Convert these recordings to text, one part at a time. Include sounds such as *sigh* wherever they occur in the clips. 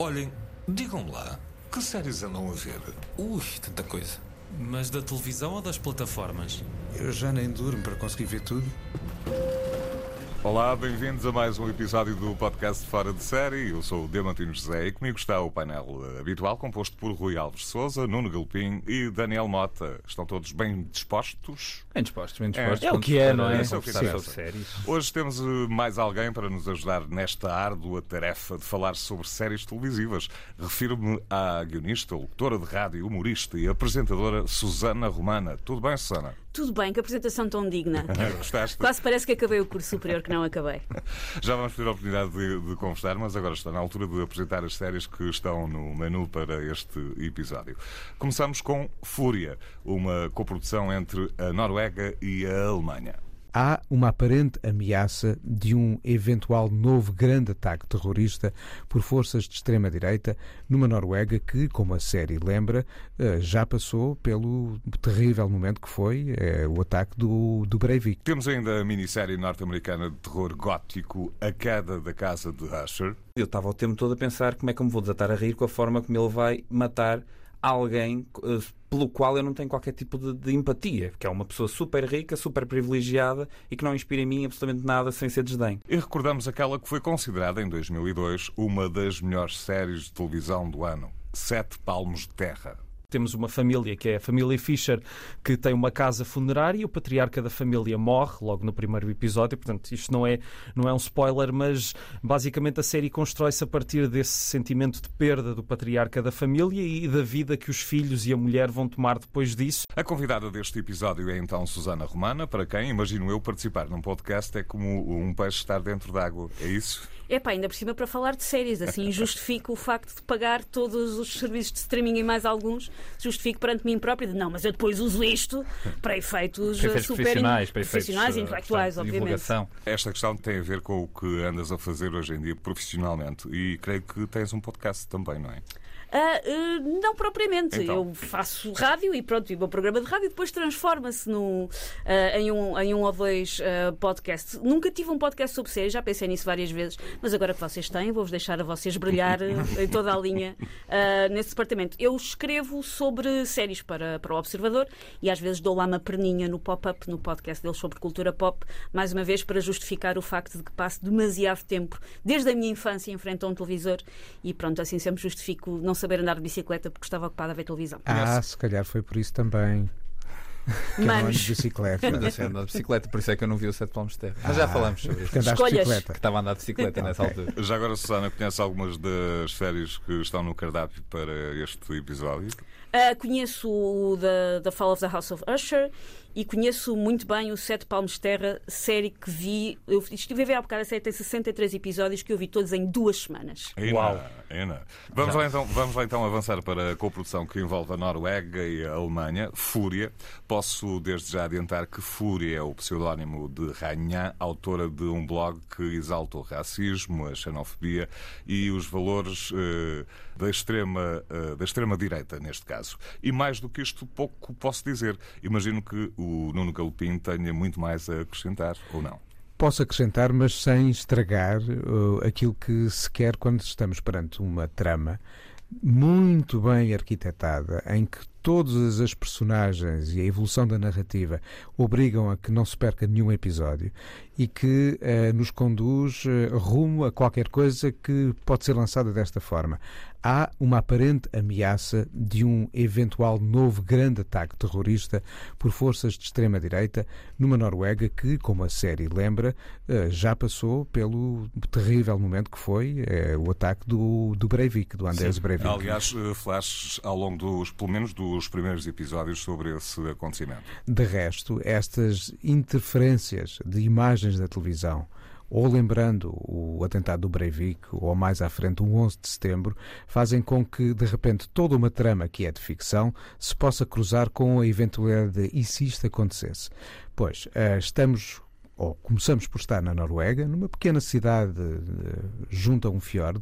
Olhem, digam-me lá, que séries andam a ver? Ui, tanta coisa. Mas da televisão ou das plataformas? Eu já nem durmo para conseguir ver tudo. Olá, bem-vindos a mais um episódio do podcast Fora de Série. Eu sou o Diamantino José e comigo está o painel habitual composto por Rui Alves Souza, Nuno Galpim e Daniel Mota. Estão todos bem dispostos? Bem dispostos, bem dispostos. É, é o que é, não é? É o que. Hoje temos eh, mais alguém para nos ajudar nesta árdua tarefa de falar sobre séries televisivas. Refiro-me à guionista, locutora de rádio, humorista e apresentadora Susana Romana. Tudo bem, Susana? Tudo bem, que apresentação tão digna. *laughs* Gostaste? Quase parece que acabei o curso superior, que não acabei. *laughs* Já vamos ter a oportunidade de, de conversar, mas agora está na altura de apresentar as séries que estão no menu para este episódio. Começamos com Fúria, uma coprodução entre a Noruega e a Alemanha há uma aparente ameaça de um eventual novo grande ataque terrorista por forças de extrema-direita numa Noruega que, como a série lembra, eh, já passou pelo terrível momento que foi é, o ataque do, do Breivik. Temos ainda a minissérie norte-americana de terror gótico A Queda da Casa de Usher. Eu estava o tempo todo a pensar como é que eu me vou desatar a rir com a forma como ele vai matar alguém uh, pelo qual eu não tenho qualquer tipo de, de, empatia, que é uma pessoa super rica, super privilegiada e que não inspira em mim absolutamente nada sem ser desdém. E recordamos aquela que foi considerada em 2002 uma das melhores séries de televisão do ano, Sete Palmos de Terra. Temos uma família que é a família Fischer, que tem uma casa funerária e o patriarca da família morre logo no primeiro episódio. Portanto, isto não é, não é um spoiler, mas basicamente a série constrói-se a partir desse sentimento de perda do patriarca da família e da vida que os filhos e a mulher vão tomar depois disso. A convidada deste episódio é então Susana Romana, para quem, imagino eu, participar num podcast é como um peixe estar dentro d'água. É isso? É pá, ainda por cima para falar de séries, assim *laughs* justifico o facto de pagar todos os serviços de streaming e mais alguns, justifico perante mim próprio de não, mas eu depois uso isto para efeitos, para efeitos super profissionais, para efeitos, profissionais e intelectuais, portanto, obviamente. Divulgação. Esta questão tem a ver com o que andas a fazer hoje em dia profissionalmente e creio que tens um podcast também, não é? Uh, uh, não propriamente. Então. Eu faço rádio e pronto, e o meu programa de rádio depois transforma-se uh, em, um, em um ou dois podcasts. Nunca tive um podcast sobre séries, já pensei nisso várias vezes, mas agora que vocês têm, vou-vos deixar a vocês brilhar em toda a linha nesse departamento. Eu escrevo sobre séries para, para o Observador e às vezes dou lá uma perninha no pop-up, no podcast deles sobre cultura pop, mais uma vez para justificar o facto de que passo demasiado tempo, desde a minha infância, em frente a um televisor e pronto, assim sempre justifico não saber andar de bicicleta porque estava ocupada a ver televisão. Ah, se calhar foi por isso também. Que Manos. de bicicleta. Mas andar de bicicleta, por isso é que eu não vi o Sete Palmos de Terra. Mas já Ah, falamos sobre isso. porque andaste de Escolhas. bicicleta. Que estava a andar de bicicleta nessa Ok. altura. Já agora, Susana, conhece algumas das séries que estão no cardápio para este episódio? Uh, conheço o da, da Fall of the House of Usher e conheço muito bem o Sete Palmos de Terra, série que vi. Eu estive a ver há bocado, a série tem 63 episódios que eu vi todos em duas semanas. Uau! Vamos, lá então, vamos lá então avançar para a coprodução que envolve a Noruega e a Alemanha, Fúria. Posso desde já adiantar que Fúria é o pseudónimo de Rainha, autora de um blog que exalta o racismo, a xenofobia e os valores eh, da extrema eh, da extrema direita neste caso. E mais do que isto, pouco posso dizer. Imagino que o Nuno Galopim tenha muito mais a acrescentar, ou não? Posso acrescentar, mas sem estragar uh, aquilo que se quer quando estamos perante uma trama muito bem arquitetada, em que todas as personagens e a evolução da narrativa obrigam a que não se perca nenhum episódio e que eh, nos conduz eh, rumo a qualquer coisa que pode ser lançada desta forma. Há uma aparente ameaça de um eventual novo grande ataque terrorista por forças de extrema-direita numa Noruega que, como a série lembra, eh, já passou pelo terrível momento que foi eh, o ataque do, do Breivik, do Anders Breivik. Aliás, eh, flashes ao longo dos, pelo menos dos primeiros episódios sobre esse acontecimento. De resto, estas interferências de imagens da televisão, ou lembrando o atentado do Breivik, ou mais à frente, o 11 de setembro, fazem com que, de repente, toda uma trama que é de ficção se possa cruzar com a eventualidade de e se isto acontecesse. Pois, eh, estamos ou começamos por estar na Noruega, numa pequena cidade junto a um fiord,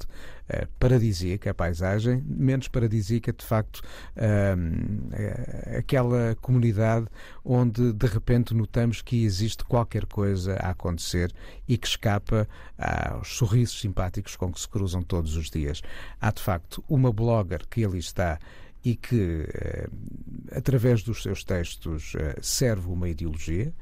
paradisíaca a paisagem, menos paradisíaca de facto aquela comunidade onde de repente notamos que existe qualquer coisa a acontecer e que escapa aos sorrisos simpáticos com que se cruzam todos os dias. Há de facto uma blogger que ali está e que, através dos seus textos, serve uma ideologia.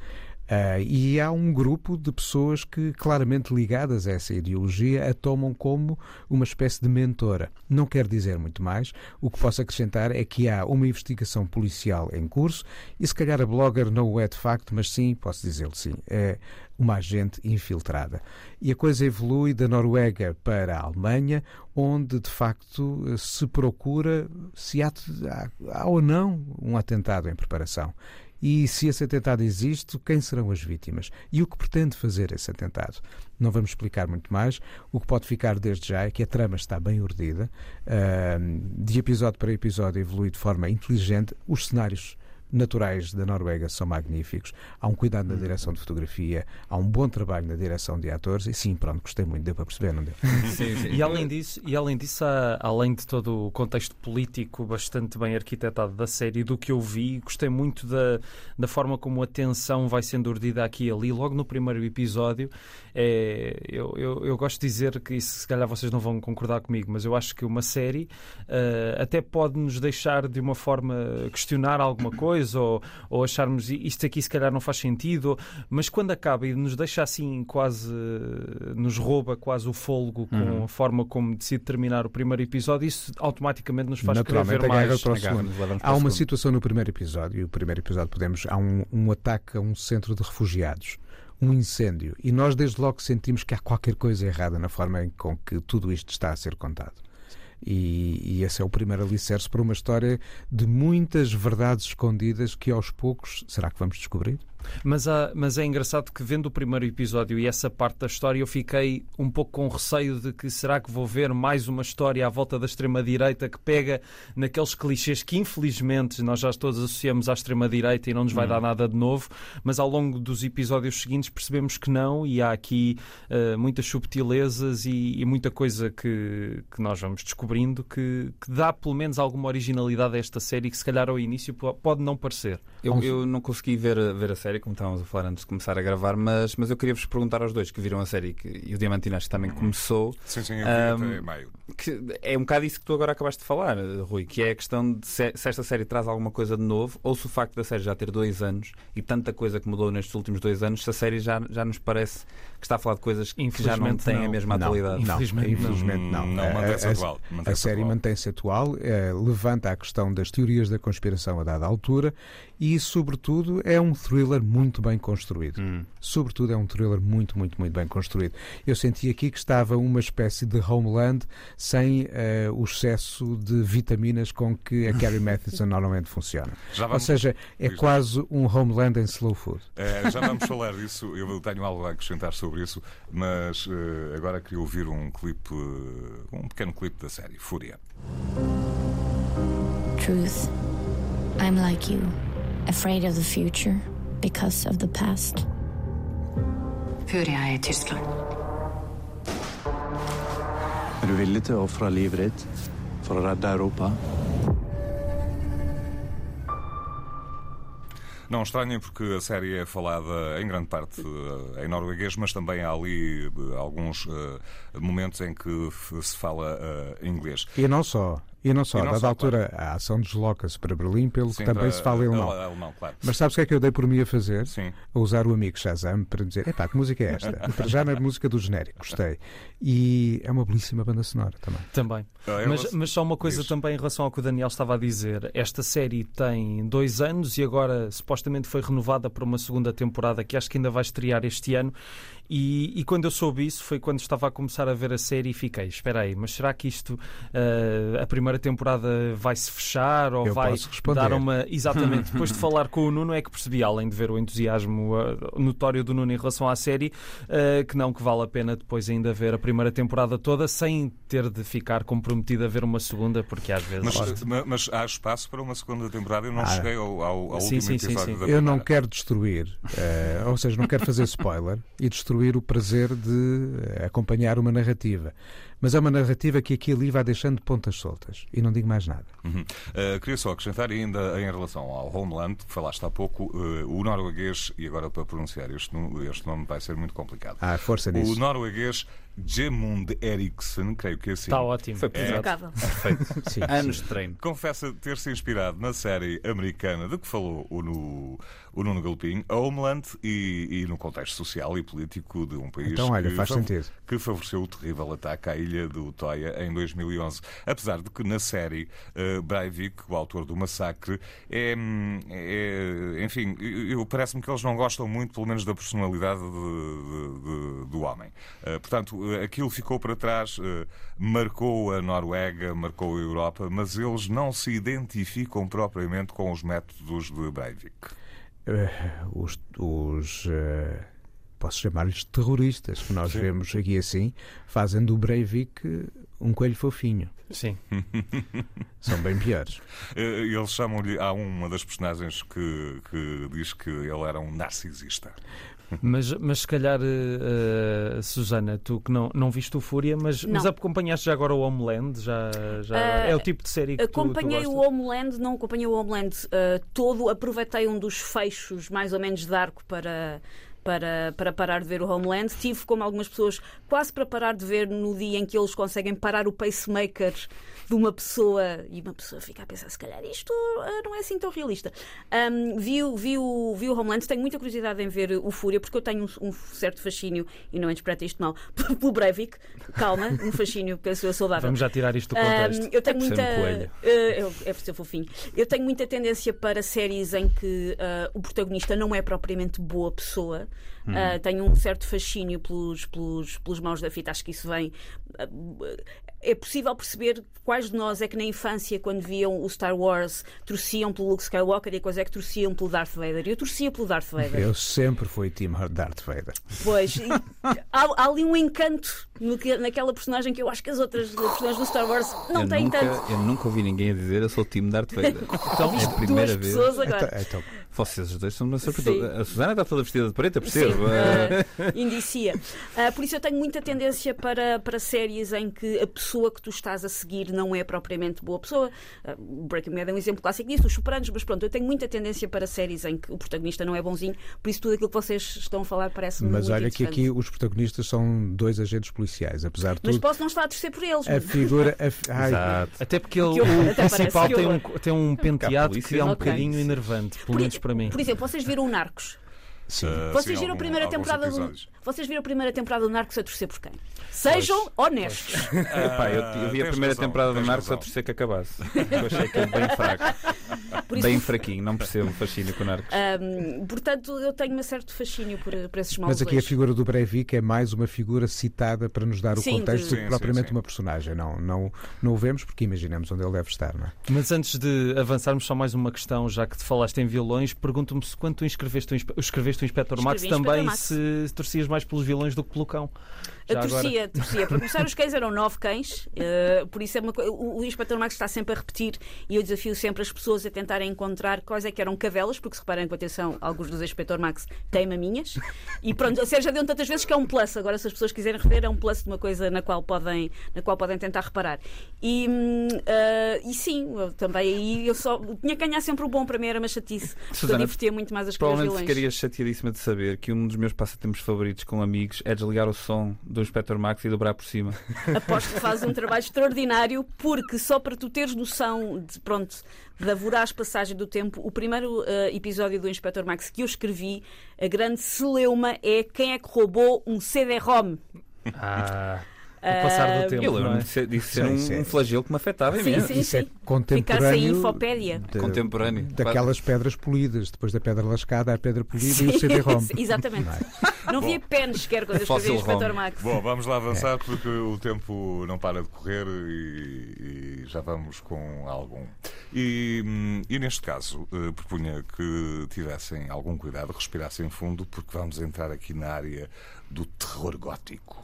Uh, e há um grupo de pessoas que, claramente ligadas a essa ideologia, a tomam como uma espécie de mentora. Não quer dizer muito mais. O que posso acrescentar é que há uma investigação policial em curso e, se calhar, a blogger não o é de facto, mas sim, posso dizê-lo sim, é uma agente infiltrada. E a coisa evolui da Noruega para a Alemanha, onde de facto se procura se há, há ou não um atentado em preparação. E se esse atentado existe, quem serão as vítimas? E o que pretende fazer esse atentado? Não vamos explicar muito mais. O que pode ficar desde já é que a trama está bem urdida, de episódio para episódio evolui de forma inteligente, os cenários naturais da Noruega são magníficos. Há um cuidado na direção de fotografia, há um bom trabalho na direção de atores e sim, pronto, gostei muito, deu para perceber, não deu? *laughs* Sim, sim. E além disso, e além disso há, além de todo o contexto político bastante bem arquitetado da série, do que eu vi, gostei muito da, da forma como a tensão vai sendo urdida aqui e ali. Logo no primeiro episódio, é, eu, eu, eu, gosto de dizer que isso, se calhar vocês não vão concordar comigo, mas eu acho que uma série uh, até pode nos deixar de uma forma questionar alguma coisa ou, ou acharmos isto aqui se calhar não faz sentido, mas quando acaba e nos deixa assim quase, nos rouba quase o fôlego com uhum. a forma como decide terminar o primeiro episódio, isso automaticamente nos faz querer ver mais. Para o segundo. Há uma situação no primeiro episódio, e o primeiro episódio podemos, há um, um ataque a um centro de refugiados um incêndio e nós desde logo sentimos que há qualquer coisa errada na forma com que tudo isto está a ser contado. E, e, esse é o primeiro alicerce para uma história de muitas verdades escondidas que aos poucos, será que vamos descobrir? Mas, há, mas é engraçado que vendo o primeiro episódio e essa parte da história eu fiquei um pouco com receio de que será que vou ver mais uma história à volta da extrema-direita que pega naqueles clichês que infelizmente nós já todos associamos à extrema-direita e não nos vai hum. dar nada de novo, mas ao longo dos episódios seguintes percebemos que não e há aqui uh, muitas subtilezas e, e, muita coisa que, que nós vamos descobrindo que, que, dá pelo menos alguma originalidade a esta série que se calhar ao início pode não parecer. Eu, eu não consegui ver, ver a série como estávamos a falar antes de começar a gravar, mas, mas eu queria vos perguntar aos dois que viram a série que, e o que também começou. Sim, sim, eu vi um, até meio. Que é um bocado isso que tu agora acabaste de falar, Rui, que é a questão de se, se, esta série traz alguma coisa de novo ou se o facto da série já ter dois anos e tanta coisa que mudou nestes últimos dois anos, se a série já, já nos parece que está a falar de coisas que já não têm não. a mesma não, atualidade. Infelizmente, infelizmente não. Não, mantém-se atual. Mantém a série mantém-se atual, é, levanta a questão das teorias da conspiração a dada altura e, sobretudo, é um thriller muito bem construído. Hum. Sobretudo, é um thriller muito, muito, muito bem construído. Eu senti aqui que estava uma espécie de Homeland sem uh, o excesso de vitaminas com que a Carrie *laughs* Matheson normalmente funciona. Vamos... Ou seja, é quase um Homeland em slow food. É, já vamos falar disso. Eu tenho algo a acrescentar sobre isso, mas uh, agora queria ouvir um clipe, uh, um pequeno clipe da série Fúria. Truth. I'm like you, afraid of the future because of the past. Furia er i Tyskland. Er du villig til å ofre livet ditt for å redde Europa? Não estranhem, porque a série é falada em grande parte eh, em norueguês, mas também há ali eh, alguns uh, momentos em que se fala uh, inglês. E não só. E não só, a dada altura claro. a ação desloca-se para Berlim, pelo Sim, que também se fala alemão. alemão claro. Mas sabes o que é que eu dei por mim a fazer? Sim. A usar o amigo Shazam para dizer: epá, que música é esta? *laughs* para já na música do genérico, gostei. E é uma belíssima banda sonora também. Também. Ah, mas, mas só uma coisa também em relação ao que o Daniel estava a dizer: esta série tem dois anos e agora supostamente foi renovada para uma segunda temporada que acho que ainda vai estrear este ano. E, e, quando eu soube isso foi quando estava a começar a ver a série e fiquei, espera aí, mas será que isto, uh, a primeira temporada vai se fechar ou Eu vai dar uma. *laughs* Exatamente. Depois de falar com o Nuno, é que percebi, além de ver o entusiasmo uh, notório do Nuno em relação à série, uh, que não, que vale a pena depois ainda ver a primeira temporada toda sem ter de ficar comprometido a ver uma segunda, porque às vezes. Mas, ma- mas há espaço para uma segunda temporada? Eu não Ah. cheguei ao, ao, ao Sim, último sim, sim, episódio sim. da Eu não quero destruir, ou seja, não quero fazer spoiler e destruir o prazer de eh, acompanhar uma narrativa. Mas é uma narrativa que aqui e ali vai deixando pontas soltas. E não digo mais nada. Uhum. Uh, queria só acrescentar ainda em relação ao Homeland, que falaste há pouco, uh, o norueguês, e agora para pronunciar este, este nome vai ser muito complicado. Há força o nisso. norueguês Gemund Eriksen, creio que é assim. Está ótimo. Foi Exato. Impecável. *laughs* *laughs* Sim, Anos de treino. Confessa ter-se inspirado na série americana de que falou o, Nu- o Nuno Galpim, Homeland, e, e no contexto social e político de um país Então, olha, que, faz fav- sentido. que favoreceu o terrível ataque à ilha do Utoya em 2011. Apesar de que na série eh, Breivik, o autor do massacre, é, é- enfim, parece-me que eles não gostam muito, pelo menos, da personalidade de- de- de- do homem. Eh, portanto, eh, aquilo ficou para trás, eh, marcou a Noruega, marcou a Europa, mas eles não se identificam propriamente com os métodos de Breivik. Eh, os, os, eh, posso chamar-lhes terroristas, que nós vemos aqui assim, fazem do Breivik um coelho fofinho. Sim. *laughs* São bem piores. Eh, Eles chamam-lhe. Há uma das personagens que, que diz que ele era um narcisista. Mas, mas se calhar, eh, Susana, tu que não, não viste o Fúria, mas, mas acompanhaste já agora o Homeland? Já, já Ah, é o tipo de série que tu, tu Acompanhei o? Homeland, não acompanhei o Homeland uh, todo, aproveitei um dos fechos mais ou menos de arco para. Para, para parar de ver o Homeland. Tive, como algumas pessoas, quase para parar de ver no dia em que eles conseguem parar o pacemaker de uma pessoa e uma pessoa fica a pensar: se calhar isto uh, não é assim tão realista. Um, vi, o- vi, o, vi o Homeland, tenho muita curiosidade em ver o Fúria, porque eu tenho um, um certo fascínio, e não interpreta isto mal, *laughs* pelo Breivik. Calma, um fascínio, penso eu, saudável. Vamos já tirar isto do contexto. Um, eu tenho ser muita. um eh, eu- é por ser fofinho. Eu tenho muita tendência para séries em que ah, o protagonista não é propriamente boa pessoa. Ah, tenho um certo fascínio pelos, pelos, pelos maus da fita. Acho que isso vem. É possível perceber quais de nós é que na infância, quando viam o Star Wars, torciam pelo Luke Skywalker e quais é que torciam pelo Darth Vader. Eu torcia pelo Darth Vader. Eu sempre fui Team Darth Vader. Pois, *laughs* há, há ali um encanto no que- naquela personagem que eu acho que as outras personagens do Star Wars não eu, têm nunca, tanto. eu nunca ouvi ninguém a dizer eu sou o time Darth Vader. *laughs* Então, é a Duas primeira vez. pessoas agora. Então, então, Vocês os dois são uma surpresa. A Susana está toda vestida de Sim, percebo. Eh, *laughs* indicia. Ah, por isso eu tenho muita tendência para, para séries em que a pessoa que tu estás a seguir não é propriamente boa pessoa. O Breaking Bad é um exemplo clássico disso, os Sopranos, mas pronto, eu tenho muita tendência para séries em que o protagonista não é bonzinho, por isso tudo aquilo que vocês estão a falar parece-me mas muito olha que aqui os protagonistas são dois agentes policiais, apesar de Mas tudo. posso não estar a torcer por eles. A figura. a fi- *laughs* ai, Exato. Até porque ele, o principal tem um, tem um penteado polícia. que é um Ok. bocadinho enervante, pelo menos para mim. Por exemplo, vocês viram o Narcos? sim. Ah, Vocês sim, viram a algum- primeira alguns temporada do. Vocês viram a primeira temporada do Narcos a torcer por quem? Sejam honestos. *laughs* Epá, eu, eu vi a primeira razão, temporada do Narcos a razão. torcer que acabasse. Eu achei aquilo bem fraco. Por isso, Bem fraquinho, não percebo o fascínio com o Narcos. Ahm, portanto, eu tenho um certo fascínio por, por esses maus Mas aqui a figura do Breivik é mais uma figura citada para nos dar o Sim, contexto do que propriamente sim, sim. uma personagem. Não, não, não o vemos porque imaginamos onde ele deve estar. Não é? Mas antes de avançarmos, só mais uma questão, já que te falaste em vilões, pergunto-me se quando tu inscreveste o, inspe- escreveste o Inspector Max também Max. se torcias mais pelos vilões do que pelo cão. Já Eu agora. torcia, torcia. Para começar, os cães eram nove cães, eh, por isso é uma co- o, o Inspector Max está sempre a repetir e eu desafio sempre as pessoas a tentarem encontrar quais é que eram cadelas, porque se reparem com atenção, alguns dos Inspector Max têm maminhas. E pronto, a série já deu tantas vezes que é um plus. Agora, se as pessoas quiserem rever, é um plus de uma coisa na qual podem, na qual podem tentar reparar. E, eh, e sim, também aí eu só tinha que ganhar sempre o bom, para mim era uma chatice. Susana, divertia muito mais a escrever Provavelmente vilões. ficarias chateadíssima de saber que um dos meus passatempos favoritos com amigos é desligar o som do Inspector Max e dobrar por cima. *laughs* Aposto que fazes um trabalho extraordinário, porque só para tu teres noção de, pronto, da voraz passagem do tempo, o primeiro eh, episódio do Inspector Max que eu escrevi, a grande celeuma é quem é que roubou um CD-ROM. Ah, O passar do Ah, tempo. Eu lembro-me é? de ser, Sim, um, sim. um flagelo que me afetava Sim, imenso. sim, Isso é sim. Ficar sem contemporâneo. infopédia. de- Contemporâneo. Daquelas pedras polidas, depois da pedra lascada, a pedra polida e o CD-ROM. Sim, *laughs* Exatamente. Não havia pens sequer quando eu escrevi o Inspector ROM. Max. Bom, vamos lá avançar porque o tempo não para de correr e, e já vamos com algum. E, hum, e neste caso, eh, propunha que tivessem algum cuidado, respirassem fundo, porque vamos entrar aqui na área do terror gótico.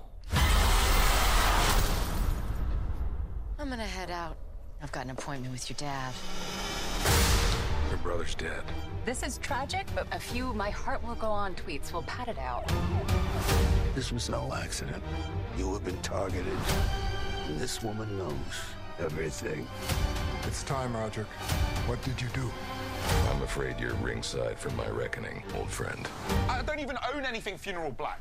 I'm gonna head out. I've got an appointment with your dad. Your brother's dead. This is tragic, but a few my heart will go on tweets will pat it out. This was no accident. You have been targeted. And this woman knows everything. It's time, Roger. What did you do? I'm afraid you're ringside for my reckoning, old friend. I don't even own anything Funeral Black.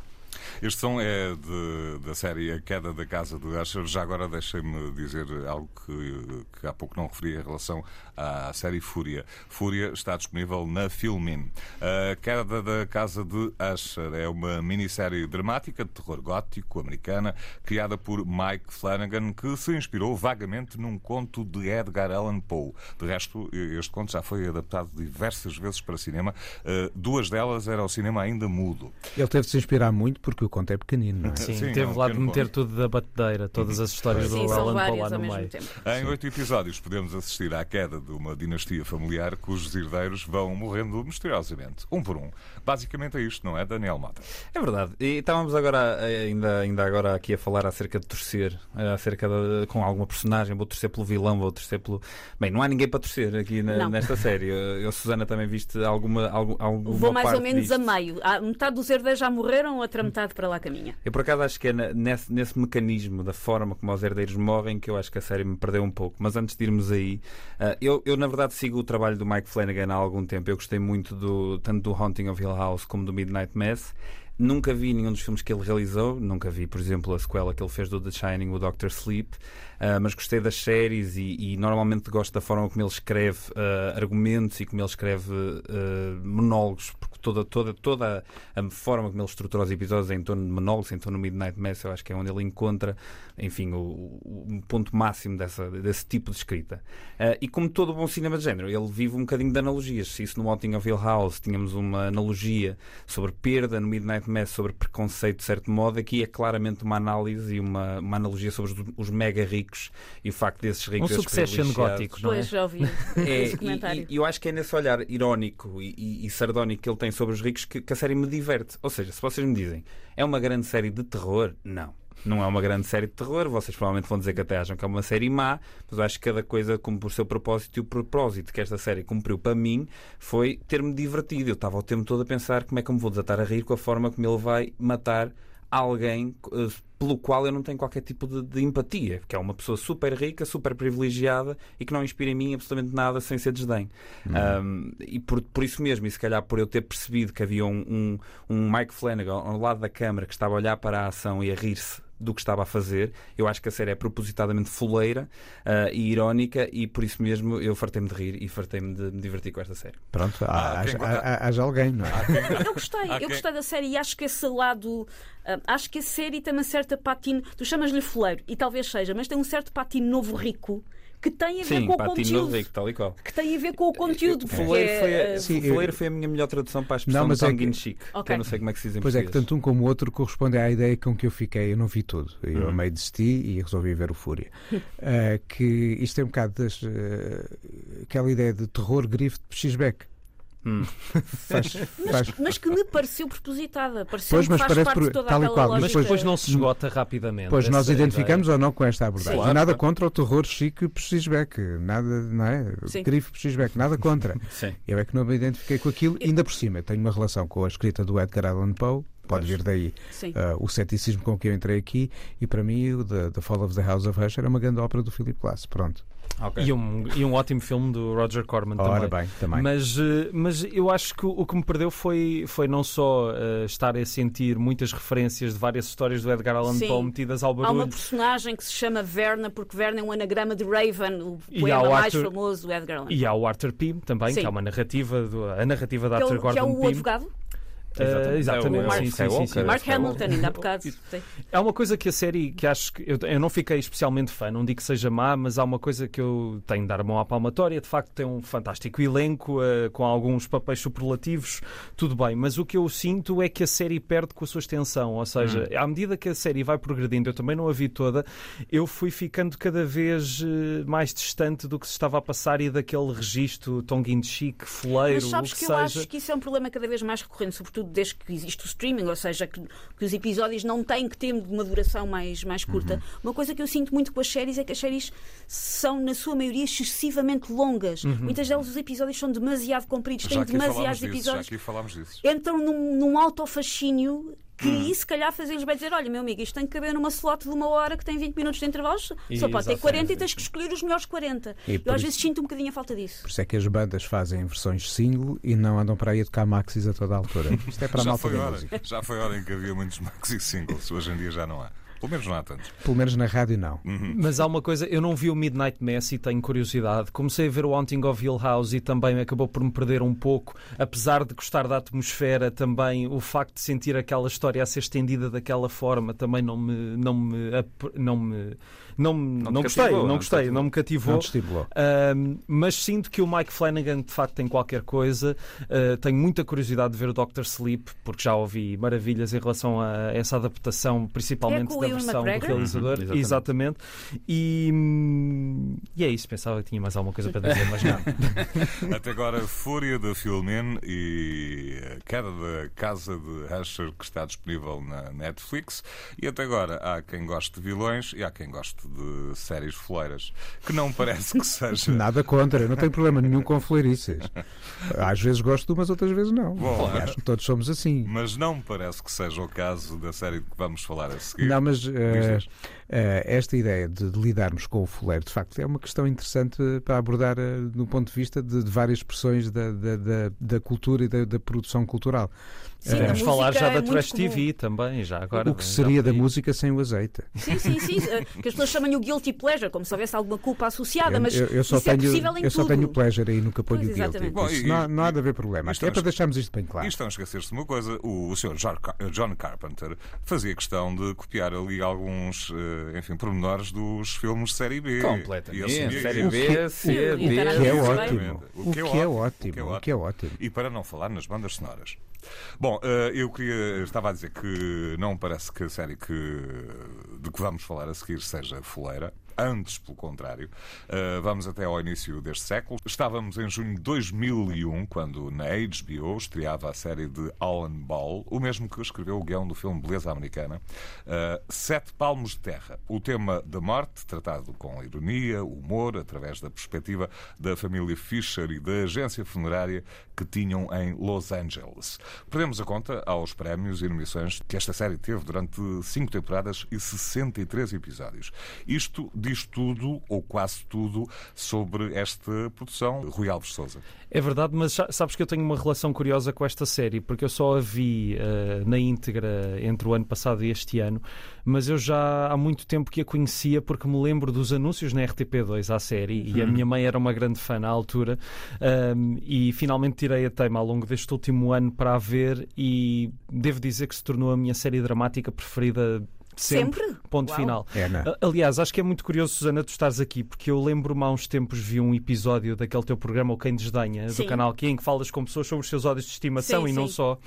Este som é de- da série A Queda da Casa de Usher. Já agora deixem-me dizer algo que, que há pouco não referi em relação à série Fúria. Fúria está disponível na Filmin. A Queda da Casa de Usher é uma minissérie dramática de terror gótico americana criada por Mike Flanagan que se inspirou vagamente num conto de Edgar Allan Poe. De resto, este conto já foi adaptado diversas vezes para cinema. Uh, Duas delas era ao cinema ainda mudo. Ele teve de se inspirar muito porque o conto é pequenino, não é? Sim, Sim, é teve um lá de meter ponto. tudo da batedeira, todas as histórias Sim, do são Alan Poe lá várias ao no mesmo meio. tempo. Em oito episódios podemos assistir à queda de uma dinastia familiar cujos herdeiros vão morrendo misteriosamente, um por um. Basicamente é isto, não é, Daniel Mata? É verdade. E estávamos agora, ainda, ainda agora aqui a falar acerca de torcer, acerca de, com alguma personagem. Vou torcer pelo vilão, vou torcer pelo. Bem, não há ninguém para torcer aqui na- nesta série. Eu, eu, Susana, também viste alguma, algum, alguma Vou mais ou menos disto? a meio. Ah, metade dos herdeiros já morreram, outra metade para lá caminha. Eu por acaso acho que é na- nesse, nesse mecanismo da forma como os herdeiros morrem que eu acho que a série me perdeu um pouco. Mas antes de irmos aí, ah, eu, na verdade sigo o trabalho do Mike Flanagan há algum tempo. Eu gostei muito do, tanto do Haunting of Hill House como do Midnight Mass. Nunca vi nenhum dos filmes que ele realizou. Nunca vi, por exemplo, a sequela que ele fez do The Shining, o Doctor Sleep. Ah, mas gostei das séries e, e normalmente gosto da forma como ele escreve ah, argumentos e como ele escreve ah, monólogos, porque toda, toda, toda a forma como ele estrutura os episódios é em torno de monólogos, em torno do Midnight Mass, eu acho que é onde ele encontra, enfim, o, o- ponto máximo dessa, desse tipo de escrita. E como todo bom cinema de género, ele vive um bocadinho de analogias. Se isso no of Hill House tínhamos uma analogia sobre perda, no Midnight Mass sobre preconceito de certo modo, aqui é claramente uma análise e uma, uma analogia sobre os, os mega ricos e o facto desses Um ricos esses succession gótico, não é? Pois, já ouvi é, esse e, comentário. e- e eu acho que é nesse olhar irónico e, e- e sardónico que ele tem sobre os ricos que, que a série me diverte. Ou seja, se vocês me dizem é uma grande série de terror, não. Não é uma grande série de terror, vocês provavelmente vão dizer que até acham que é uma série má, mas eu acho que cada coisa cumpre o seu propósito e o propósito que esta série cumpriu para mim foi ter-me divertido. Eu estava o tempo todo a pensar como é que eu me vou desatar a rir com a forma como ele vai matar alguém eh, pelo qual eu não tenho qualquer tipo de, de empatia, que é uma pessoa super rica, super privilegiada e que não inspira em mim absolutamente nada sem ser desdém. Um, e por, por isso mesmo, e se calhar por eu ter percebido que havia um, um, um Mike Flanagan ao lado da câmara que estava a olhar para a ação e a rir-se do que estava a fazer, eu acho que a série é propositadamente fuleira ah, e irónica e por isso mesmo eu fartei-me de rir e fartei-me de me divertir com esta série. Pronto, há, Ah, quem há- haja alguém, não é? Eu gostei, eu gostei da série e acho que esse lado. ah, acho que a série tem uma certa patina. Tu chamas-lhe fuleiro, e talvez seja, mas tem um certo patino novo rico que tem a ver Sim, com o Patino conteúdo. Tal e qual. Que tem a ver com o conteúdo. foi, é, a, ah, Sim, fuleiro eu- foi a minha melhor tradução para a expressão Não, mas é tongue que- in cheek, que Ok. eu não sei como é que se diz em Pois é que tanto um como o outro correspondem à ideia com que eu fiquei. Eu não vi tudo. Eu Uhum. a meio desisti e resolvi ver o Fúria. Ah, *laughs* que isto é um bocado das, ah, aquela ideia de terror grifo de X-Beck. Hum. *laughs* Faz, faz, mas que me pareceu propositada. Pareceu Pois, que mas faz parece parte por- toda tal e qual, mas Mas lógica. depois não se esgota rapidamente. Pois nós essa identificamos ideia. ou não com esta abordagem. E nada contra o terror chique por X-Beck. Nada, não é? Sim. Grifo por X-Beck. Nada contra. *laughs* Sim. Eu é que não me identifiquei com aquilo. Ainda por cima, tenho uma relação com a escrita do Edgar Allan Poe. Pode vir daí Sim. ah, o ceticismo com que eu entrei aqui. E para mim, o The, The Fall of the House of Usher é uma grande ópera do Philip Glass. Pronto. Ok. E um, e um ótimo filme do Roger Corman Ora também. bem, também. Mas, eh, mas eu acho que o, que me perdeu foi, foi não só eh, estar a sentir muitas referências de várias histórias do Edgar Allan Sim. Poe metidas ao Há uma barulho. personagem que se chama Verna, porque Verna é um anagrama de Raven, o E poema o mais Arthur- famoso do Edgar Allan Poe. E há o Arthur Pym também, Sim. que é uma narrativa, do, a narrativa Que é Arthur o, que é Gordon o Pym. advogado? Uh, exatamente, É o Mark sim, sim, sim, sim. Mark. Hamilton, ainda há bocado. Há uma coisa que a série que acho que eu, eu não fiquei especialmente fã, não digo que seja má, mas há uma coisa que eu tenho de dar a mão à palmatória. De facto, tem um fantástico elenco, eh, com alguns papéis superlativos, tudo bem, mas o que eu sinto é que a série perde com a sua extensão. Ou seja, à medida que a série vai progredindo, eu também não a vi toda, eu fui ficando cada vez eh, mais distante do que se estava a passar e daquele registro tongue-in-cheek, foleiro, Mas sabes o que, que, eu seja. acho que isso é um problema cada vez mais recorrente, sobretudo desde que existe o streaming, ou seja, que, que os episódios não têm que ter uma duração mais, mais curta. Uhum. Uma coisa que eu sinto muito com as séries é que as séries são, na sua maioria, excessivamente longas. Uhum. Muitas delas os episódios são demasiado compridos, Já têm demasiados disso, já episódios. aqui falámos disso. Entram num, num autofascínio que Hum. isso, se calhar, fazia-lhes bem dizer: olha, meu amigo, isto tem que caber numa slot de uma hora que tem 20 minutos de intervalos, só pode ter Exatamente. 40 e tens que escolher os melhores 40. E Eu às isso- vezes sinto um bocadinho a falta disso. Por isso é que as bandas fazem versões single e não andam para aí a tocar maxis a toda a altura. Isto é para a Já malta foi, hora, música. já foi hora em que havia muitos maxi singles, hoje em dia já não há. Pelo menos não há tantos. Pelo menos na rádio não. Mas há uma coisa, eu não vi o Midnight Mass e tenho curiosidade. Comecei a ver o Haunting of Hill House e também acabou por me perder um pouco, apesar de gostar da atmosfera, também o facto de sentir aquela história a ser estendida daquela forma também não me não me não me não, Não não te gostei, cativou, não não te gostei, cativou. não me cativou. Não te estimulou. Ahm, mas sinto que o Mike Flanagan de facto tem qualquer coisa. Ah, tenho muita curiosidade de ver o Dr. Sleep, porque já ouvi maravilhas em relação a essa adaptação, principalmente É da versão do McGregor? realizador. Uhum, exatamente. exatamente. E, hum, e é isso, pensava que tinha mais alguma coisa para dizer, mas não. *laughs* Até agora, Fúria da Filmin e a queda da Casa de Usher, que está disponível na Netflix. E até agora há quem goste de vilões e há quem goste de séries foleiras, que não parece que seja. *laughs* Nada contra, eu não tenho problema nenhum com fleirices. Às vezes gosto de umas, outras vezes não. Bom, Aliás, todos somos assim. Mas não me parece que seja o caso da série de que vamos falar a seguir. Não, mas diz. eh, esta ideia de, de lidarmos com o fuleiro, de facto, é uma questão interessante para abordar eh, do ponto de vista de, de várias expressões da, da, da, da cultura e da, da produção cultural. Sim, Vamos falar já é da Trash. TV também, já agora. o que seria da música sem o azeite? Sim, sim, sim. *laughs* Que as pessoas chamam o guilty pleasure, como se houvesse alguma culpa associada, Eu, mas eu- eu só isso é tenho, possível em eu só tudo. tenho pleasure e nunca ponho Pois, o guilty. Bom, e- não, não há de haver problema. isto É é para deixarmos isto bem claro. E estão a esquecer-se de uma coisa: o, o Sr. John Car- John Carpenter fazia questão de copiar ali alguns, eh, enfim, pormenores dos filmes de série B. Completamente. Série. B, C, E o D. que é ótimo. O que é ótimo. O que é ótimo. E para não falar nas bandas sonoras. Bom, eh, eu queria, estava a dizer que não parece que a série que, de que vamos falar a seguir seja foleira. Antes, pelo contrário, Uh, vamos até ao início deste século. Estávamos em junho de 2001, quando na HBO estreava a série de Alan Ball, o mesmo que escreveu o guião do filme Beleza Americana, uh, Sete Palmos de Terra. O tema da morte, tratado com ironia, humor, através da perspectiva da família Fisher e da agência funerária que tinham em Los Angeles. Perdemos a conta aos prémios e nomeações que esta série teve durante cinco temporadas e 63 episódios. Isto diz tudo, ou quase tudo, sobre esta produção. Rui Alves Souza. É verdade, mas sa- sabes que eu tenho uma relação curiosa com esta série, porque eu só a vi eh, na íntegra entre o ano passado e este ano, mas eu já há muito tempo que a conhecia porque me lembro dos anúncios na RTP2 à série e a minha mãe era uma grande fã na altura ahm, e finalmente tirei a teima ao longo deste último ano para a ver e devo dizer que se tornou a minha série dramática preferida sempre. Sempre? Ponto Uau. final. É? A- Aliás, acho que é muito curioso, Susana, tu estares aqui, porque eu lembro-me há uns tempos vi um episódio daquele teu programa, O Quem Desdenha, do Sim. canal Q, em que falas com pessoas sobre os seus ódios de estimação Sim, e não sim. só.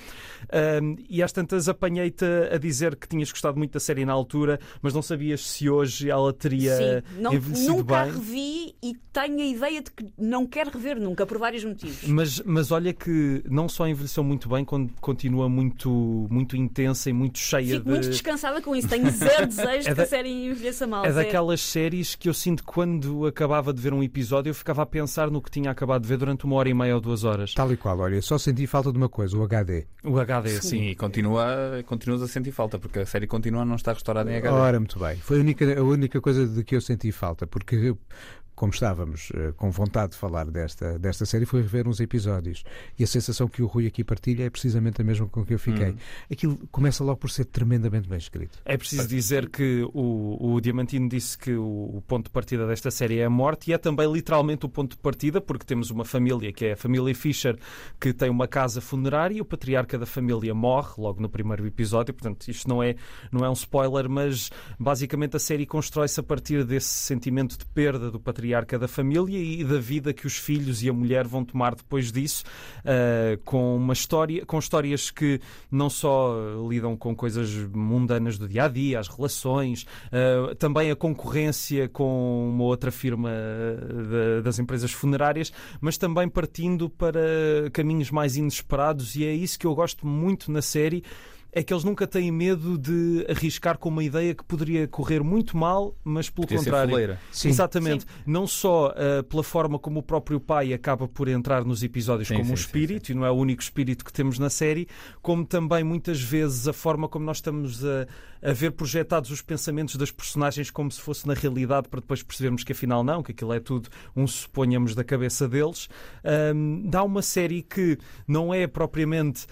Ahm, e às tantas apanhei-te a dizer que tinhas gostado muito da série na altura, mas não sabias se hoje ela teria Sim, não, envelhecido nunca a bem. revi e tenho a ideia de que não quero rever nunca, por vários motivos. Mas, mas olha que não só envelheceu muito bem, con- continua muito, muito intensa e muito cheia Fico de. muito descansada com isso. Tenho zero *laughs* desejo É que da- a série envelheça mal. É zero. daquelas séries que eu sinto que quando acabava de ver um episódio eu ficava a pensar no que tinha acabado de ver durante uma hora e meia ou duas horas. Tal e qual, olha, eu só senti falta de uma coisa, o HD. O HD, sim. Sim, e continua, continuas a sentir falta, porque a série continua a não estar restaurada em HD. Ora, muito bem. Foi a única, a única coisa de que eu senti falta, porque como estávamos uh, com vontade de falar desta, desta série, foi rever uns episódios. E a sensação que o Rui aqui partilha é precisamente a mesma com que eu fiquei. Hum. Aquilo começa logo por ser tremendamente bem escrito. É preciso dizer que o, o Diamantino disse que o, o ponto de partida desta série é a morte e é também literalmente o ponto de partida, porque temos uma família que é a família Fisher, que tem uma casa funerária e o patriarca da família morre logo no primeiro episódio. Portanto, isto não é, não é um spoiler, mas basicamente a série constrói-se a partir desse sentimento de perda do patriarca da família e da vida que os filhos e a mulher vão tomar depois disso, uh, com uma história, com histórias que não só lidam com coisas mundanas do dia a dia, as relações, uh, também a concorrência com uma outra firma de, das empresas funerárias, mas também partindo para caminhos mais inesperados, e é isso que eu gosto muito na série é que eles nunca têm medo de arriscar com uma ideia que poderia correr muito mal, mas pelo Podia contrário. Sim. Exatamente. Sim. Não só uh, pela forma como o próprio pai acaba por entrar nos episódios sim, como um espírito, e não é o único espírito que temos na série, como também muitas vezes a forma como nós estamos a, a ver projetados os pensamentos das personagens como se fosse na realidade, para depois percebermos que afinal não, que aquilo é tudo um suponhamos da cabeça deles. Um, dá uma série que não é propriamente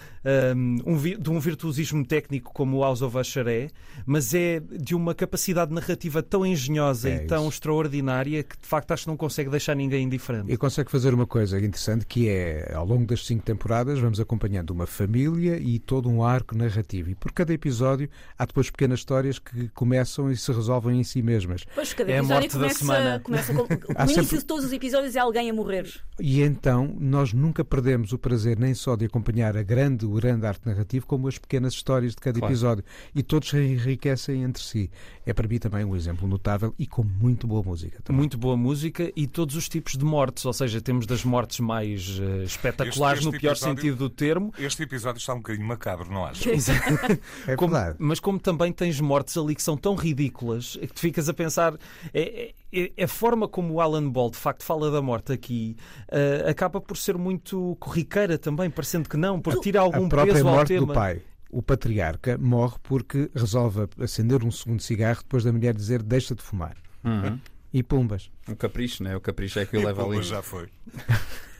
um, um, de um virtuosismo técnico como o House of Usher é, mas é de uma capacidade narrativa tão engenhosa é e tão extraordinária que de facto acho que não consegue deixar ninguém indiferente. E consegue fazer uma coisa interessante que é, ao longo das cinco temporadas, vamos acompanhando uma família e todo um arco narrativo. E por cada episódio há depois pequenas histórias que começam e se resolvem em si mesmas. Pois, cada é a morte começa, da semana. Começa *laughs* com, o início sempre... de todos os episódios é alguém a morrer. E então nós nunca perdemos o prazer nem só de acompanhar a grande, o grande arte narrativo, como as pequenas histórias de cada claro. episódio. E todos se enriquecem entre si. É para mim também um exemplo notável e com muito boa música. Também. Muito boa música e todos os tipos de mortes. Ou seja, temos das mortes mais uh, espetaculares este, este no pior episódio, sentido do termo. Este episódio está um bocadinho macabro, não acha? *laughs* é como. Mas como também tens mortes ali que são tão ridículas que tu ficas a pensar. É, é, é a forma como o Alan Ball de facto fala da morte aqui uh, acaba por ser muito corriqueira também, parecendo que não, por tirar algum a própria peso morte ao tema. do pai o patriarca morre porque resolve acender um segundo cigarro depois da mulher dizer deixa de fumar. Uhum. E pumbas. O capricho, né? O capricho é que o leva ali. já foi. *laughs*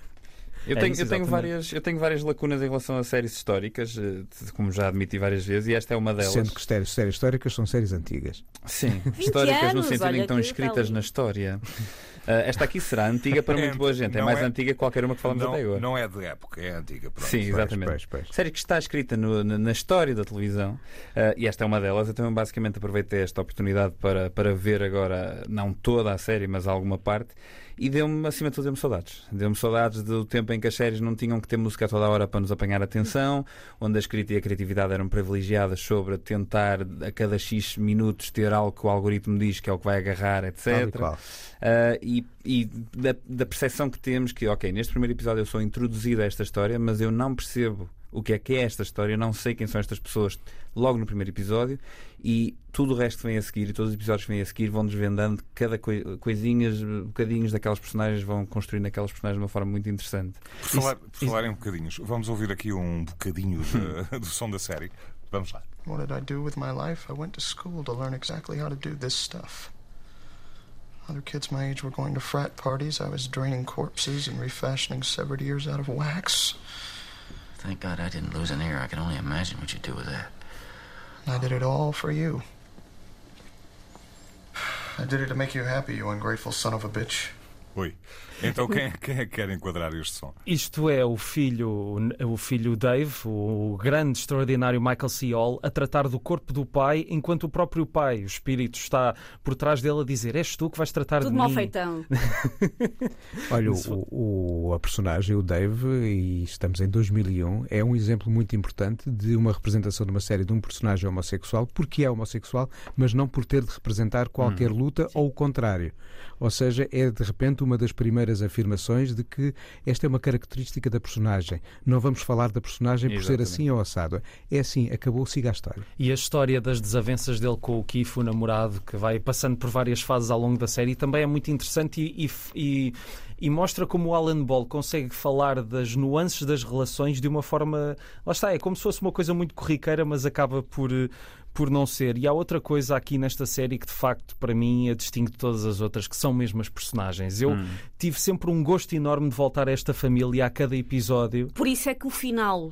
Eu, é tenho, isso, eu, tenho várias, eu tenho várias lacunas em relação a séries históricas, eh, como já admiti várias vezes, e esta é uma delas. Sendo que séries, séries históricas são séries antigas. Sim, *laughs* históricas no sentido em que estão escritas na história. Uh, esta aqui será antiga para muito boa gente. É mais é, antiga que qualquer uma que falamos não, até agora. Não é de época, é antiga. Pronto. Sim, exatamente. Pois, pois, pois. Série que está escrita no, na, na, história da televisão uh, e esta é uma delas. Eu também basicamente aproveitei esta oportunidade para, para ver agora, não toda a série, mas alguma parte. E deu-me, acima de tudo, deu-me saudades. Deu-me saudades do tempo em que as séries não tinham que ter música a toda a hora para nos apanhar a atenção, *laughs* onde a escrita e a criatividade eram privilegiadas sobre tentar a cada X minutos ter algo que o algoritmo diz que é o que vai agarrar, etc. Uh, e, e da, da percepção que temos que, ok, neste primeiro episódio eu sou introduzido a esta história, mas eu não percebo o que é que é esta história, não sei quem são estas pessoas logo no primeiro episódio e tudo o resto que vem a seguir e todos os episódios que vêm a seguir vão desvendando cada coi coisinhas, bocadinhos daquelas personagens, vão construindo aquelas personagens de uma forma muito interessante. Por falar, por falar em bocadinhos, vamos ouvir aqui um bocadinho de, *laughs* do som da série. Vamos lá. What did I do with my life? I went to school to learn exactly how to do this stuff. Other kids my age were going to frat parties. I was draining corpses and refashioning severed ears out of wax. Thank God I didn't lose an ear. I can only imagine what you'd do with that. I did it all for you. I did it to make you happy, you ungrateful son of a bitch. Oi. Então quem é, quem é que quer enquadrar este som? Isto é o filho, o filho Dave, o grande, extraordinário Michael C. Hall, a tratar do corpo do pai, enquanto o próprio pai, o espírito, está por trás dele a dizer: És tu que vais tratar Tudo de mal mim. feitão. *laughs* Olha, o, o, a personagem, o Dave, e estamos em 2001, é um exemplo muito importante de uma representação de uma série de um personagem homossexual, porque é homossexual, mas não por ter de representar qualquer hum. luta ou o contrário. Ou seja, é de repente uma das primeiras afirmações de que esta é uma característica da personagem. Não vamos falar da personagem por Exatamente. ser assim ou assado. É assim, acabou, siga a história. E a história das desavenças dele com o Keith, o namorado, que vai passando por várias fases ao longo da série, também é muito interessante e, e, e mostra como o Alan Ball consegue falar das nuances das relações de uma forma. Lá está, é como se fosse uma coisa muito corriqueira, mas acaba por por não ser. E há outra coisa aqui nesta série que de facto para mim a distingue de todas as outras, que são mesmo as personagens. Eu Hum. tive sempre um gosto enorme de voltar a esta família a cada episódio. Por isso é que o final.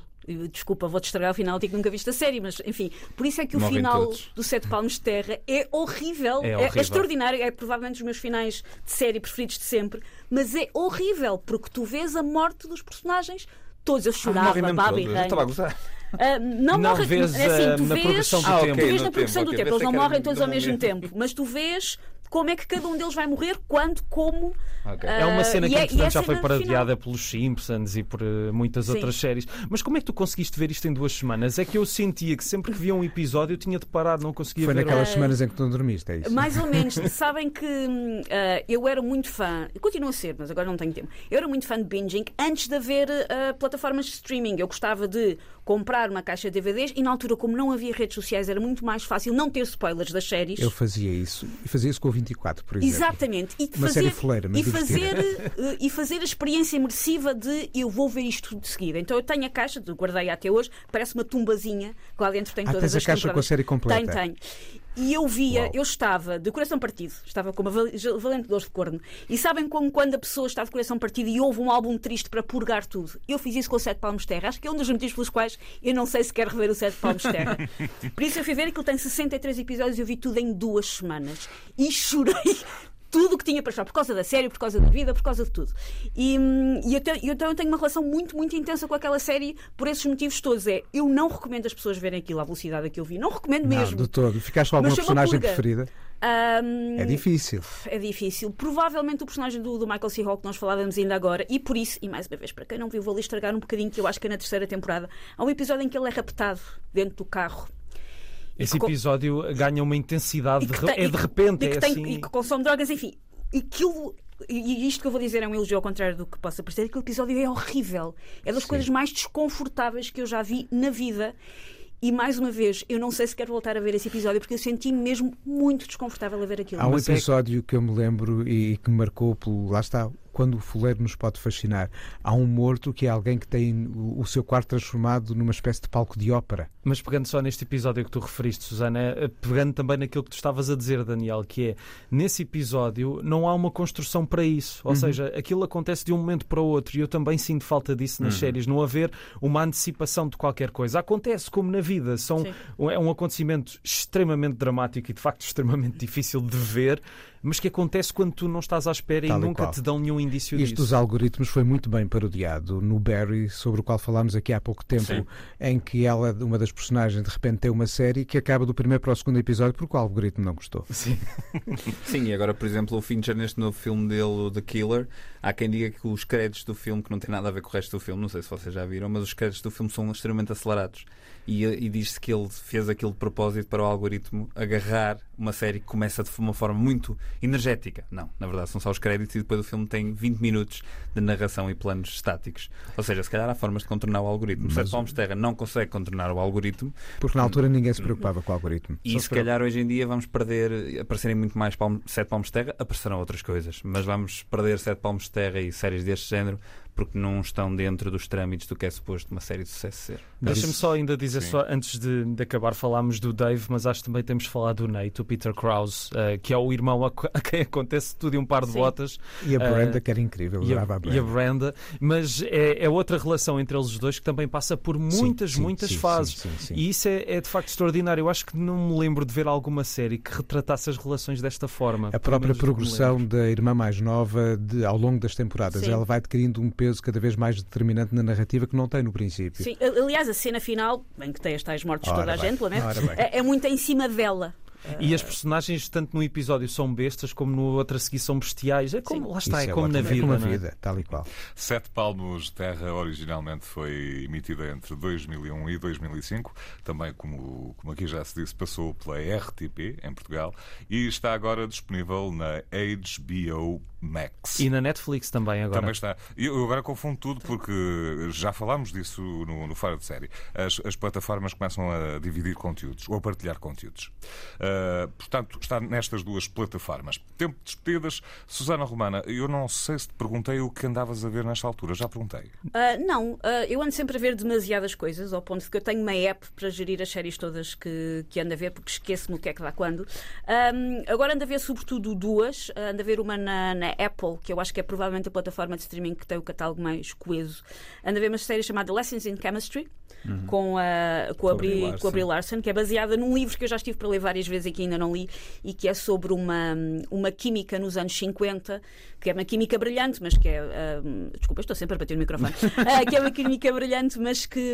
Desculpa, vou-te estragar o final, digo que nunca viste a série, mas enfim, por isso é que o Morrem final todos. do Sete Palmos de Terra é horrível, É horrível. extraordinário, é provavelmente dos meus finais de série preferidos de sempre, mas é horrível porque tu vês a morte dos personagens todos. Eu chorava, Morrem mesmo Babi todos. Eu Rain. estava a gozar. Ah, não, Não morre vês, é assim, ah, tu na vês, progressão do Ah, tempo. tu vês no na progressão tempo, do ok. tempo, eles não morrem todos ao mesmo tempo, mas tu vês como é que cada um deles vai morrer, quando, como. Ok. É uma cena que é- entretanto é já foi final. parodiada pelos Simpsons e por eh, muitas Sim. outras séries. Mas como é que tu conseguiste ver isto em duas semanas? É que eu sentia que sempre que via um episódio eu tinha de parar, não conseguia Foi ver. naquelas Ah, semanas em que tu não dormiste, é isso? Mais ou menos. *laughs* Sabem que hum, ah, eu era muito fã, continuo a ser, mas agora não tenho tempo. Eu era muito fã de binging antes de haver ah, plataformas de streaming. Eu gostava de comprar uma caixa de DVDs e na altura, como não havia redes sociais, era muito mais fácil não ter spoilers das séries. Eu fazia isso. E fazia isso com o 24, por exemplo. Exatamente. E Uma fazer, série fuleira, mas e fazer, divertida. eh, e fazer a experiência imersiva de eu vou ver isto tudo de seguida. Então eu tenho a caixa, guardei até hoje, parece uma tumbazinha, que lá dentro tem Ah, todas tens a as caixa com a série completa? Tenho, tenho. E eu via, Uau. eu estava de coração partido, estava com uma val- valente dor de corno. E sabem como quando a pessoa está de coração partido e ouve um álbum triste para purgar tudo? Eu fiz isso com o Sete Palmos de Terra. Acho que é um dos motivos pelos quais eu não sei se quero rever o Sete Palmos de Terra. *laughs* Por isso eu fui ver aquilo tem 63 episódios e eu vi tudo em duas semanas. E chorei tudo o que tinha para chorar, por causa da série, por causa da vida, por causa de tudo. E, hum, e eu, te- eu, então eu tenho uma relação muito, muito intensa com aquela série por esses motivos todos. É, eu não recomendo as pessoas verem aquilo à velocidade a que eu vi. Não recomendo Não, mesmo. de todo. Ficaste com alguma personagem preferida? Hum, É difícil. é difícil. Provavelmente o personagem do, do Michael C. Hall que nós falávamos ainda agora, e por isso, e mais uma vez, para quem não viu, vou ali estragar um bocadinho, que eu acho que é na terceira temporada, há um episódio em que ele é raptado dentro do carro. E Esse episódio ganha uma intensidade, e de tem- é e de repente, e que é tem- assim. e que consome drogas, enfim. Aquilo, e isto que eu vou dizer é um elogio ao contrário do que possa parecer, aquele episódio é horrível. É das coisas mais desconfortáveis que eu já vi na vida. E mais uma vez, eu não sei se quero voltar a ver esse episódio porque eu senti-me mesmo muito desconfortável a ver aquilo. Há um é- episódio que eu me lembro e que me marcou pelo. Lá está, quando o fuleiro nos pode fascinar. Há um morto que é alguém que tem o, seu quarto transformado numa espécie de palco de ópera. Mas pegando só neste episódio que tu referiste, Susana, eh, pegando também naquilo que tu estavas a dizer, Daniel, que é nesse episódio não há uma construção para isso. Uhum. Ou seja, aquilo acontece de um momento para o outro e eu também sinto falta disso nas Uhum. séries, não haver uma antecipação de qualquer coisa. Acontece como na vida, são, Sim. é um acontecimento extremamente dramático e de facto *laughs* extremamente difícil de ver, mas que acontece quando tu não estás à espera Tal e nunca qual. te dão nenhum indício Isto disso. dos algoritmos foi muito bem parodiado no Barry, sobre o qual falámos aqui há pouco tempo, Sim. em que ela, uma das personagens, de repente tem uma série que acaba do primeiro para o segundo episódio porque o algoritmo não gostou. *laughs* Sim, e agora, por exemplo, o Fincher, neste novo filme dele, The Killer, há quem diga que os créditos do filme, que não tem nada a ver com o resto do filme, não sei se vocês já viram, mas os créditos do filme são extremamente acelerados. E, e diz-se que ele fez aquilo de propósito para o algoritmo agarrar uma série que começa de uma forma muito energética. Não, na verdade, são só os créditos e depois o filme tem 20 minutos de narração e planos estáticos. Ou seja, se calhar há formas de contornar o algoritmo. Mas- Sete Palmos de Terra não consegue contornar o algoritmo Porque na altura ninguém se preocupava com o algoritmo. e se calhar hoje em dia vamos perder, aparecerem muito mais palmo, sete palmos de terra, aparecerão outras coisas, mas vamos perder sete palmos de terra e séries deste género porque não estão dentro dos trâmites do que é suposto uma série de sucesso ser. Deixa-me só ainda dizer, Sim. só antes de, de acabar, falámos do Dave, mas acho que também temos de falar do Nate, o Peter Krause, eh, que é o irmão a, *laughs* a quem acontece tudo e um par de Sim. botas. E a Brenda, Ah, que era incrível, E a, adorava a e a Brenda. Brenda, mas é, é outra relação entre eles os dois que também passa por muitas, sim, muitas sim, fases. sim, sim, sim. E isso é, é de facto extraordinário. Eu acho que não me lembro de ver alguma série que retratasse as relações desta forma. A própria progressão da irmã mais nova de- ao longo das temporadas. Sim. Ela vai adquirindo um peso cada vez mais determinante na narrativa que não tem no princípio. Sim, aliás, a cena final, em que tem as tais mortes de toda a bem, gente, lamento, bem. é, é muito em cima dela. E as personagens, tanto no episódio, são bestas, como no outro a seguir são bestiais. É como, lá está, Isso é como ótimo. na vida. É como a não é? vida, tal e qual. Sete Palmos de Terra originalmente foi emitida entre 2001 e 2005, também como, como aqui já se disse, passou pela RTP em Portugal e está agora disponível na HBO Max. E na Netflix também agora. Também está. E Eu agora confundo tudo porque já falámos disso no, no Fora de Série. As, as plataformas começam a dividir conteúdos ou a partilhar conteúdos. Uh, portanto, está nestas duas plataformas. Tempo de despedidas. Susana Romana, eu não sei se te perguntei o que andavas a ver nesta altura. Já perguntei. Uh, não, uh, eu ando sempre a ver demasiadas coisas, ao ponto de que eu tenho uma app para gerir as séries todas que, que ando a ver, porque esqueço-me o que é que dá quando. Um, agora ando a ver sobretudo duas. ando a ver uma na, na, Apple, que eu acho que é provavelmente a plataforma de streaming que tem o catálogo mais coeso. Ando a ver uma série chamada Lessons in Chemistry, uhum. com, a, com, a Brie, com a Brie Larson, que é baseada num livro que eu já estive para ler várias vezes e que ainda não li, e que é sobre uma, uma química nos anos 50, que é uma química brilhante, mas que é. Uh, desculpa, estou sempre a bater no microfone. uh, *laughs* que é uma química brilhante, mas que,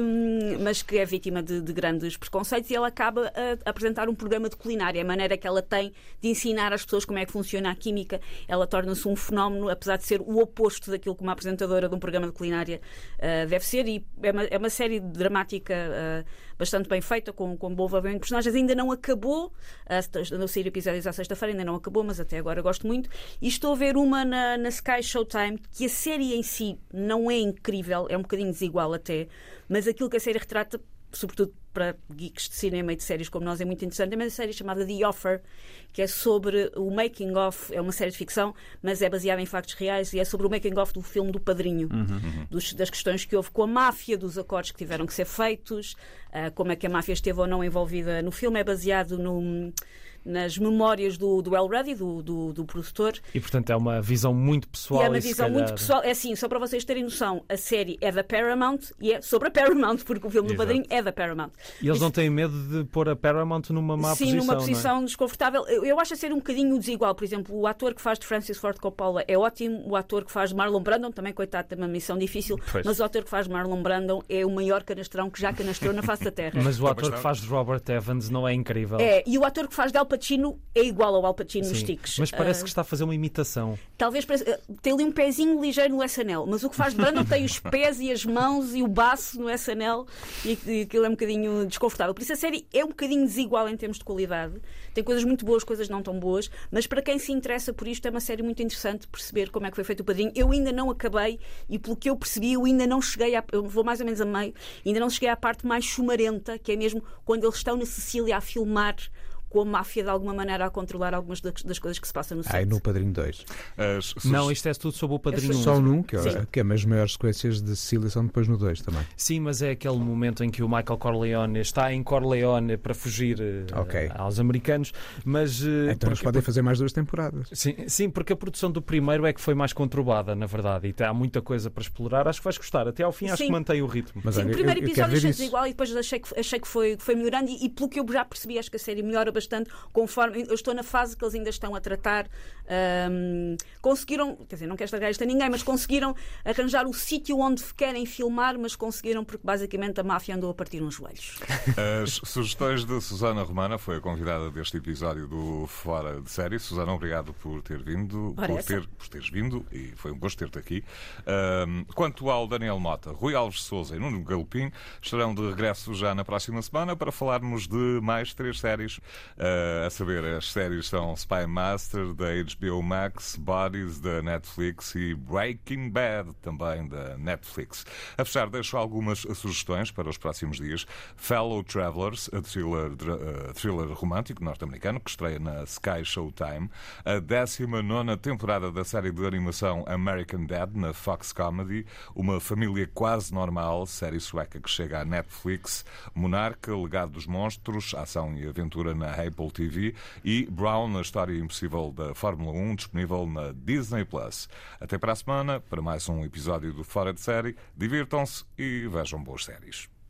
mas que é vítima de, de grandes preconceitos e ela acaba a, a apresentar um programa de culinária. A maneira que ela tem de ensinar às pessoas como é que funciona a química, ela torna-se um fenómeno, apesar de ser o oposto daquilo que uma apresentadora de um programa de culinária uh, deve ser, e é uma, é uma série dramática bastante bem feita, com, com bom envolvimento de personagens. Ainda não acabou, uh, não sair episódios à sexta-feira, ainda não acabou, mas até agora gosto muito. E estou a ver uma na, na Sky Showtime, que a série em si não é incrível, é um bocadinho desigual até, mas aquilo que a série retrata sobretudo para geeks de cinema e de séries como nós, é muito interessante. É uma série chamada The Offer, que é sobre o making of, é uma série de ficção, mas é baseada em factos reais e é sobre o making of do filme do Padrinho, uhum. uhum. dos, das questões que houve com a máfia, dos acordos que tiveram que ser feitos, uh, como é que a máfia esteve ou não envolvida no filme. É baseado no nas memórias do, do El Ruddy, do, do, do, produtor. E portanto é uma visão muito pessoal. E é uma visão muito pessoal. É assim, só para vocês terem noção, a série é da Paramount e é sobre a Paramount, porque o filme Exato. do Padrinho é da Paramount. E eles Isso... não têm medo de pôr a Paramount numa má Sim, posição. Sim, numa posição é? desconfortável. Eu, eu, acho a ser um bocadinho desigual. Por exemplo, o ator que faz de Francis Ford Coppola é ótimo, o ator que faz de Marlon Brandon, também coitado, tem uma missão difícil, pois. mas o ator que faz de Marlon Brandon é o maior canastrão que já canastrou na face da Terra. *laughs* Mas o ator que faz de Robert Evans não é incrível. É, e o ator que faz de Al Pacino é igual ao Al Pacino nos tiques. Mas parece uh, que está a fazer uma imitação. Talvez uh, tem ali um pezinho ligeiro no SNL, mas o que faz de Brandon tem os *laughs* pés e as mãos e o baço no SNL e, e aquilo é um bocadinho desconfortável. Por isso a série é um bocadinho desigual em termos de qualidade. Tem coisas muito boas, coisas não tão boas, mas para quem se interessa por isto é uma série muito interessante perceber como é que foi feito o padrinho. Eu ainda não acabei e pelo que eu percebi, eu ainda não cheguei a, eu vou mais ou menos a meio, ainda não cheguei à parte mais chumarenta, que é mesmo quando eles estão na Sicília a filmar com a máfia de alguma maneira a controlar algumas das coisas que se passam no set. Ah, no Padrinho 2. Não, isto é tudo sobre o Padrinho 1. É só num, que, é, que é, as maiores sequências de Sicília são depois no 2 também. Sim, mas é aquele momento em que o Michael Corleone está em Corleone para fugir uh, okay. aos americanos, mas... Uh, então porque, eles podem fazer mais duas temporadas. Sim, sim, porque a produção do primeiro é que foi mais conturbada, na verdade, e há muita coisa para explorar. Acho que vais gostar. Até ao fim acho sim. que mantém o ritmo. Mas, sim, olha, o primeiro eu, episódio achei desigual e depois achei que, achei que foi, foi melhorando e, e, pelo que eu já percebi, acho que a série melhora bastante conforme conforme eu estou na fase que eles ainda estão a tratar, um, conseguiram, quer dizer, não quero estragar isto a ninguém, mas conseguiram arranjar o sítio onde querem filmar, mas conseguiram porque basicamente a máfia andou a partir uns joelhos. As sugestões de Susana Romana foi a convidada deste episódio do Fora de Série. Susana, obrigado por ter vindo, por, ter, por teres vindo e foi um gosto ter-te aqui. Um, quanto ao Daniel Mota, Rui Alves Souza e Nuno Galopim estarão de regresso já na próxima semana para falarmos de mais três séries uh, a saber as séries são Spy Master da HBO Max, Bodies da Netflix e Breaking Bad também da Netflix. A fechar, deixo algumas sugestões para os próximos dias. Fellow Travelers, a thriller, uh, thriller romântico norte-americano que estreia na Sky Showtime. A 19 temporada da série de animação American Dad na Fox Comedy. Uma família quase normal, série sueca que chega à Netflix. Monarca, Legado dos Monstros, ação e aventura na Apple TV e Brown, a história impossível da Fórmula 1, disponível na Disney Plus. Até para a semana, para mais um episódio do Fora de Série. Divirtam-se e vejam boas séries.